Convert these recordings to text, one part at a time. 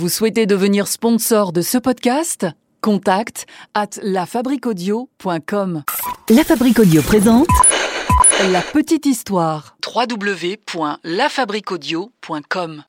Vous souhaitez devenir sponsor de ce podcast? Contact à lafabriquaudio.com. La Fabrique Audio présente La petite histoire. www.lafabriquaudio.com.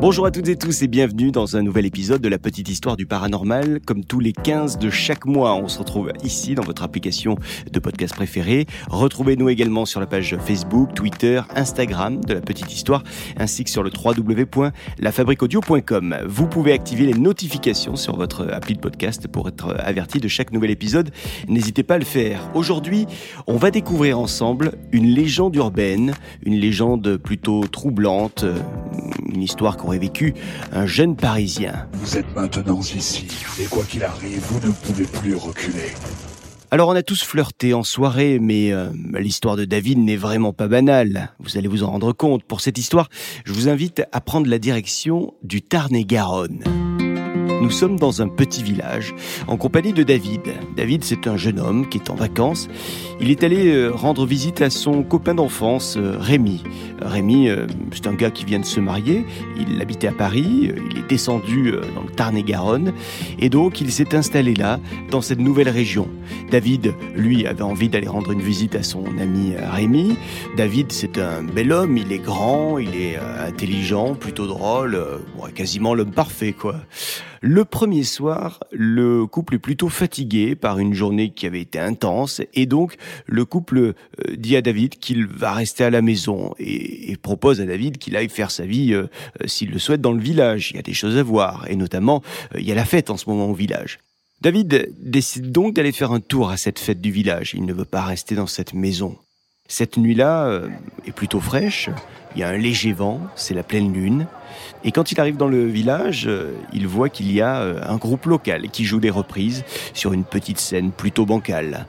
Bonjour à toutes et tous et bienvenue dans un nouvel épisode de la petite histoire du paranormal. Comme tous les 15 de chaque mois, on se retrouve ici dans votre application de podcast préférée. Retrouvez-nous également sur la page Facebook, Twitter, Instagram de la petite histoire, ainsi que sur le www.lafabriqueaudio.com. Vous pouvez activer les notifications sur votre appli de podcast pour être averti de chaque nouvel épisode. N'hésitez pas à le faire. Aujourd'hui, on va découvrir ensemble une légende urbaine, une légende plutôt troublante, une histoire qu'aurait vécu un jeune Parisien. Vous êtes maintenant ici, et quoi qu'il arrive, vous ne pouvez plus reculer. Alors on a tous flirté en soirée, mais euh, l'histoire de David n'est vraiment pas banale. Vous allez vous en rendre compte. Pour cette histoire, je vous invite à prendre la direction du Tarn-et-Garonne. Nous sommes dans un petit village en compagnie de David. David, c'est un jeune homme qui est en vacances. Il est allé euh, rendre visite à son copain d'enfance, euh, Rémi. Rémi, euh, c'est un gars qui vient de se marier. Il habitait à Paris. Il est descendu dans le Tarn-et-Garonne. Et donc, il s'est installé là, dans cette nouvelle région. David, lui, avait envie d'aller rendre une visite à son ami Rémi. David, c'est un bel homme. Il est grand, il est intelligent, plutôt drôle. Quasiment l'homme parfait, quoi. Le premier soir, le couple est plutôt fatigué par une journée qui avait été intense et donc le couple euh, dit à David qu'il va rester à la maison et, propose à David qu'il aille faire sa vie euh, euh, s'il le souhaite dans le village. Il y a des choses à voir et notamment il y a la fête en ce moment au village. David décide donc d'aller faire un tour à cette fête du village. Il ne veut pas rester dans cette maison. Cette nuit-là est plutôt fraîche. Il y a un léger vent, c'est la pleine lune. Et quand il arrive dans le village, euh, il voit qu'il y a euh, un groupe local qui joue des reprises sur une petite scène plutôt bancale.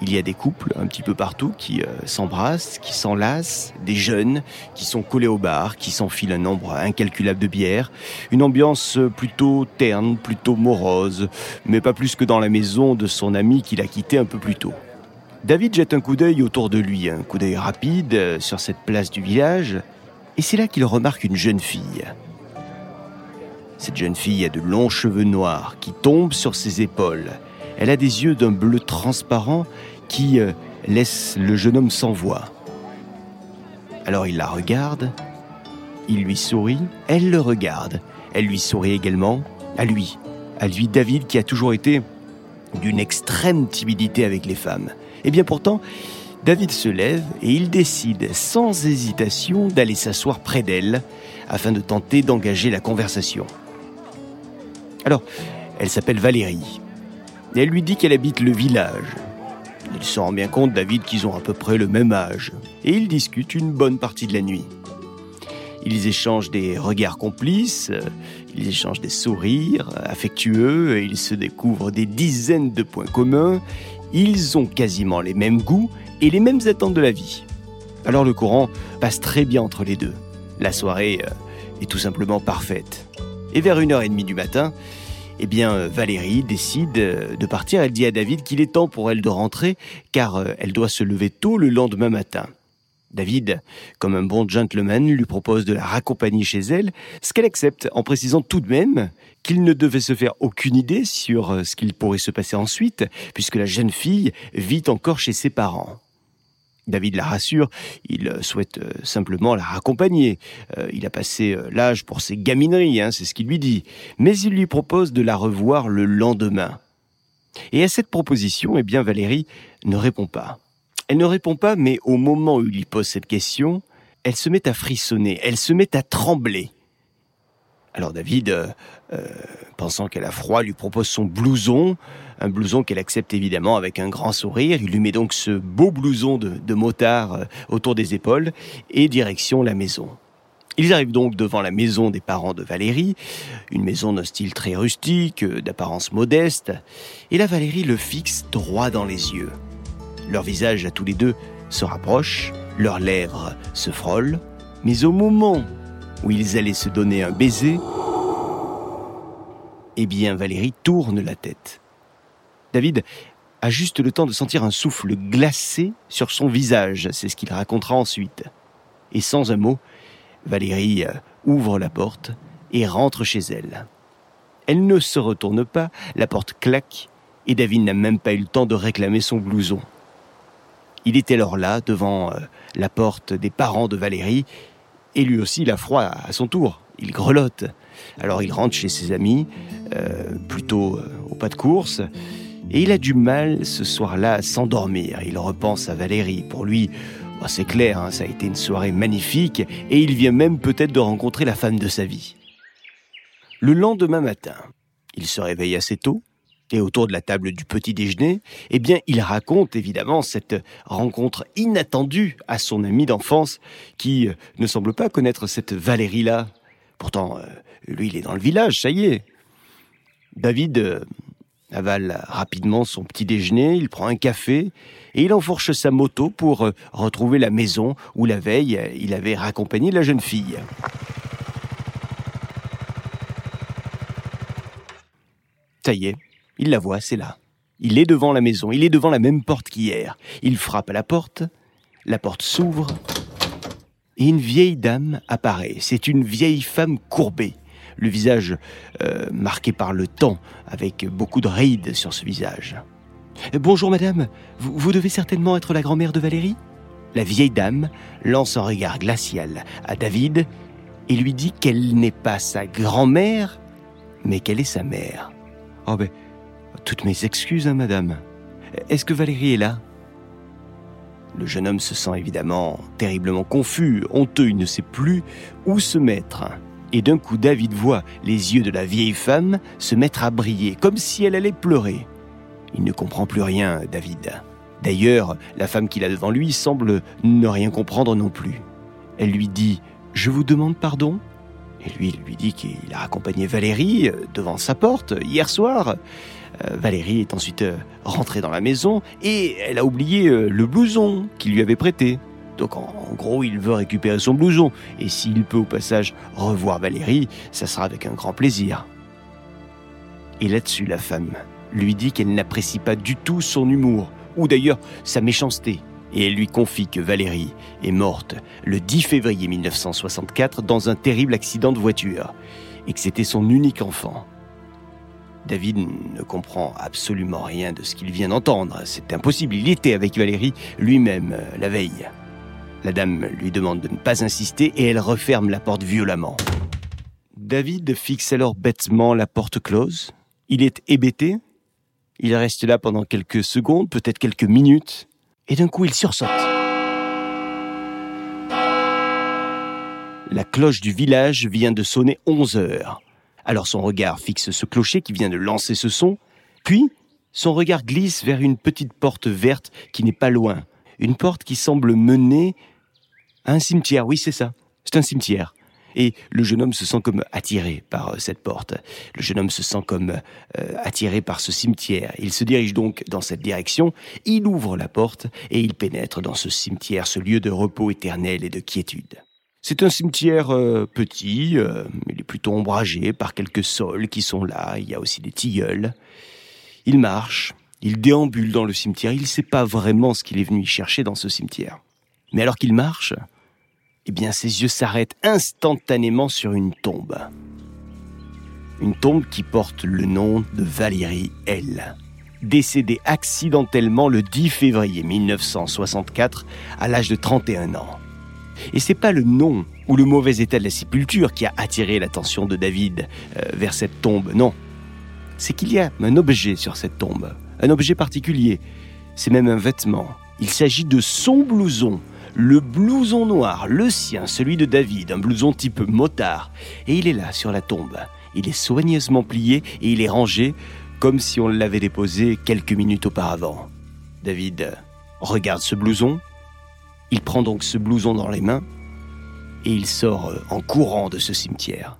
Il y a des couples un petit peu partout qui euh, s'embrassent, qui s'enlacent, des jeunes qui sont collés au bar, qui s'enfilent un nombre incalculable de bières. Une ambiance plutôt terne, plutôt morose, mais pas plus que dans la maison de son ami qu'il a quitté un peu plus tôt. David jette un coup d'œil autour de lui, un coup d'œil rapide sur cette place du village, et c'est là qu'il remarque une jeune fille. Cette jeune fille a de longs cheveux noirs qui tombent sur ses épaules. Elle a des yeux d'un bleu transparent qui euh, laissent le jeune homme sans voix. Alors il la regarde, il lui sourit, elle le regarde, elle lui sourit également, à lui, à lui David qui a toujours été d'une extrême timidité avec les femmes. Et eh bien pourtant, David se lève et il décide sans hésitation d'aller s'asseoir près d'elle afin de tenter d'engager la conversation. Alors, elle s'appelle Valérie. Et elle lui dit qu'elle habite le village. Il se rend bien compte, David, qu'ils ont à peu près le même âge. Et ils discutent une bonne partie de la nuit. Ils échangent des regards complices, ils échangent des sourires affectueux, et ils se découvrent des dizaines de points communs. Ils ont quasiment les mêmes goûts et les mêmes attentes de la vie. Alors le courant passe très bien entre les deux. La soirée euh, est tout simplement parfaite. Et vers 1h30 du matin, eh bien, Valérie décide de partir. Elle dit à David qu'il est temps pour elle de rentrer, car euh, elle doit se lever tôt le lendemain matin. David, comme un bon gentleman, lui propose de la raccompagner chez elle, ce qu'elle accepte en précisant tout de même qu'il ne devait se faire aucune idée sur euh, ce qu'il pourrait se passer ensuite, puisque la jeune fille vit encore chez ses parents. David la rassure, il souhaite euh, simplement la raccompagner. Euh, il a passé euh, l'âge pour ses gamineries, hein, c'est ce qu'il lui dit. Mais il lui propose de la revoir le lendemain. Et à cette proposition, eh bien, Valérie ne répond pas. Elle ne répond pas, mais au moment où il lui pose cette question, elle se met à frissonner, elle se met à trembler. Alors David, euh, euh, pensant qu'elle a froid, lui propose son blouson, un blouson qu'elle accepte évidemment avec un grand sourire. Il lui met donc ce beau blouson de, motard euh, autour des épaules et direction la maison. Ils arrivent donc devant la maison des parents de Valérie, une maison d'un style très rustique, d'apparence modeste, et la Valérie le fixe droit dans les yeux. Leur visage à tous les deux se rapproche, leurs lèvres se frôlent, mais au moment où ils allaient se donner un baiser, eh bien Valérie tourne la tête. David a juste le temps de sentir un souffle glacé sur son visage, c'est ce qu'il racontera ensuite. Et sans un mot, Valérie euh, ouvre la porte, et rentre chez elle. Elle ne se retourne pas, la porte claque, et David n'a même pas eu le temps de réclamer son blouson. Il est alors là, devant euh, la porte des parents de Valérie, et lui aussi il a froid à son tour. Il grelotte. Alors il rentre chez ses amis, euh, plutôt euh, au pas de course, et il a du mal ce soir-là à s'endormir. Il repense à Valérie. Pour lui, bah, c'est clair, hein, ça a été une soirée magnifique, et il vient même peut-être de rencontrer la femme de sa vie. Le lendemain matin, il se réveille assez tôt, et autour de la table du petit déjeuner, eh bien, il raconte évidemment cette rencontre inattendue à son ami d'enfance qui euh, ne semble pas connaître cette Valérie-là. Pourtant, euh, lui, il est dans le village, ça y est. David euh, avale rapidement son petit déjeuner, il prend un café et il enfourche sa moto pour retrouver la maison où la veille il avait raccompagné la jeune fille. Ça y est, il la voit, c'est là. Il est devant la maison, il est devant la même porte qu'hier. Il frappe à la porte, la porte s'ouvre, et une vieille dame apparaît. C'est une vieille femme courbée, le visage euh, marqué par le temps, avec beaucoup de rides sur ce visage. Bonjour madame, vous, vous devez certainement être la grand-mère de Valérie La vieille dame lance un regard glacial à David et lui dit qu'elle n'est pas sa grand-mère, mais qu'elle est sa mère. Oh ben, toutes mes excuses, hein, madame. Est-ce que Valérie est là? Le jeune homme se sent évidemment terriblement confus, honteux, il ne sait plus où se mettre. Et d'un coup, David voit les yeux de la vieille femme se mettre à briller, comme si elle allait pleurer. Il ne comprend plus rien, David. D'ailleurs, la femme qu'il a devant lui semble ne rien comprendre non plus. Elle lui dit ⁇ Je vous demande pardon ?⁇ Et lui, il lui dit qu'il a accompagné Valérie euh, devant sa porte hier soir. Euh, Valérie est ensuite euh, rentrée dans la maison et elle a oublié euh, le blouson qu'il lui avait prêté. Donc en, gros, il veut récupérer son blouson. Et s'il peut au passage revoir Valérie, ça sera avec un grand plaisir. Et là-dessus, la femme lui dit qu'elle n'apprécie pas du tout son humour, ou d'ailleurs sa méchanceté. Et elle lui confie que Valérie est morte le 10 février 1964 dans un terrible accident de voiture, et que c'était son unique enfant. David ne comprend absolument rien de ce qu'il vient d'entendre. C'est impossible, il était avec Valérie lui-même euh, la veille. La dame lui demande de ne pas insister et elle referme la porte violemment. David fixe alors bêtement la porte close. Il est hébété. Il reste là pendant quelques secondes, peut-être quelques minutes, et d'un coup il sursaute. La cloche du village vient de sonner 11 heures. Alors son regard fixe ce clocher qui vient de lancer ce son, puis son regard glisse vers une petite porte verte qui n'est pas loin, une porte qui semble mener à un cimetière, oui c'est ça, c'est un cimetière. Et le jeune homme se sent comme attiré par euh, cette porte. Le jeune homme se sent comme euh, attiré par ce cimetière. Il se dirige donc dans cette direction, il ouvre la porte et il pénètre dans ce cimetière, ce lieu de repos éternel et de quiétude. C'est un cimetière euh, petit, euh, il est plutôt ombragé par quelques sols qui sont là, il y a aussi des tilleuls. Il marche, il déambule dans le cimetière, il ne sait pas vraiment ce qu'il est venu y chercher dans ce cimetière. Mais alors qu'il marche, eh bien ses yeux s'arrêtent instantanément sur une tombe. Une tombe qui porte le nom de Valérie L. Décédée accidentellement le 10 février 1964 à l'âge de 31 ans. Et c'est pas le nom ou le mauvais état de la sépulture qui a attiré l'attention de David euh, vers cette tombe, non. C'est qu'il y a un objet sur cette tombe, un objet particulier. C'est même un vêtement. Il s'agit de son blouson, le blouson noir, le sien, celui de David, un blouson type motard. Et il est là sur la tombe. Il est soigneusement plié et il est rangé comme si on l'avait déposé quelques minutes auparavant. David regarde ce blouson, il prend donc ce blouson dans les mains et il sort euh, en courant de ce cimetière.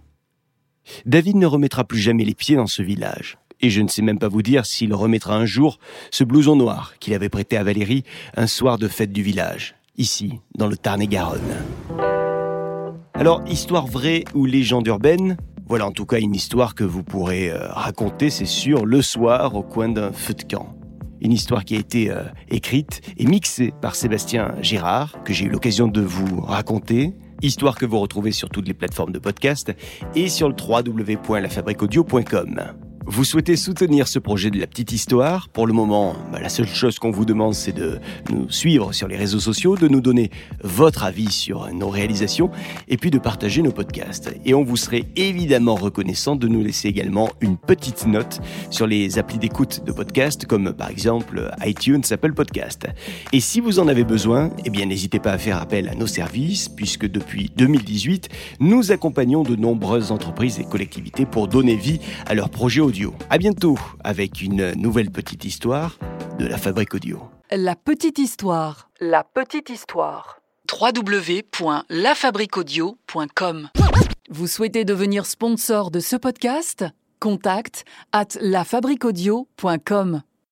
David ne remettra plus jamais les pieds dans ce village. Et je ne sais même pas vous dire s'il remettra un jour ce blouson noir qu'il avait prêté à Valérie un soir de fête du village, ici, dans le Tarn-et-Garonne. Alors, histoire vraie ou légende urbaine Voilà en tout cas une histoire que vous pourrez euh, raconter, c'est sûr, le soir au coin d'un feu de camp. Une histoire qui a été euh, écrite et mixée par Sébastien Girard, que j'ai eu l'occasion de vous raconter. Histoire que vous retrouvez sur toutes les plateformes de podcast et sur le www.lafabriquaudio.com. Vous souhaitez soutenir ce projet de la petite histoire? Pour le moment, bah, la seule chose qu'on vous demande, c'est de nous suivre sur les réseaux sociaux, de nous donner votre avis sur nos réalisations et puis de partager nos podcasts. Et on vous serait évidemment reconnaissant de nous laisser également une petite note sur les applis d'écoute de podcasts comme par exemple iTunes, Apple Podcast. Et si vous en avez besoin, eh bien n'hésitez pas à faire appel à nos services puisque depuis 2018, nous accompagnons de nombreuses entreprises et collectivités pour donner vie à leurs projets audio à bientôt avec une nouvelle petite histoire de la Fabrique Audio. La petite histoire. La petite histoire. www.lafabriquaudio.com Vous souhaitez devenir sponsor de ce podcast? Contact à lafabriquaudio.com.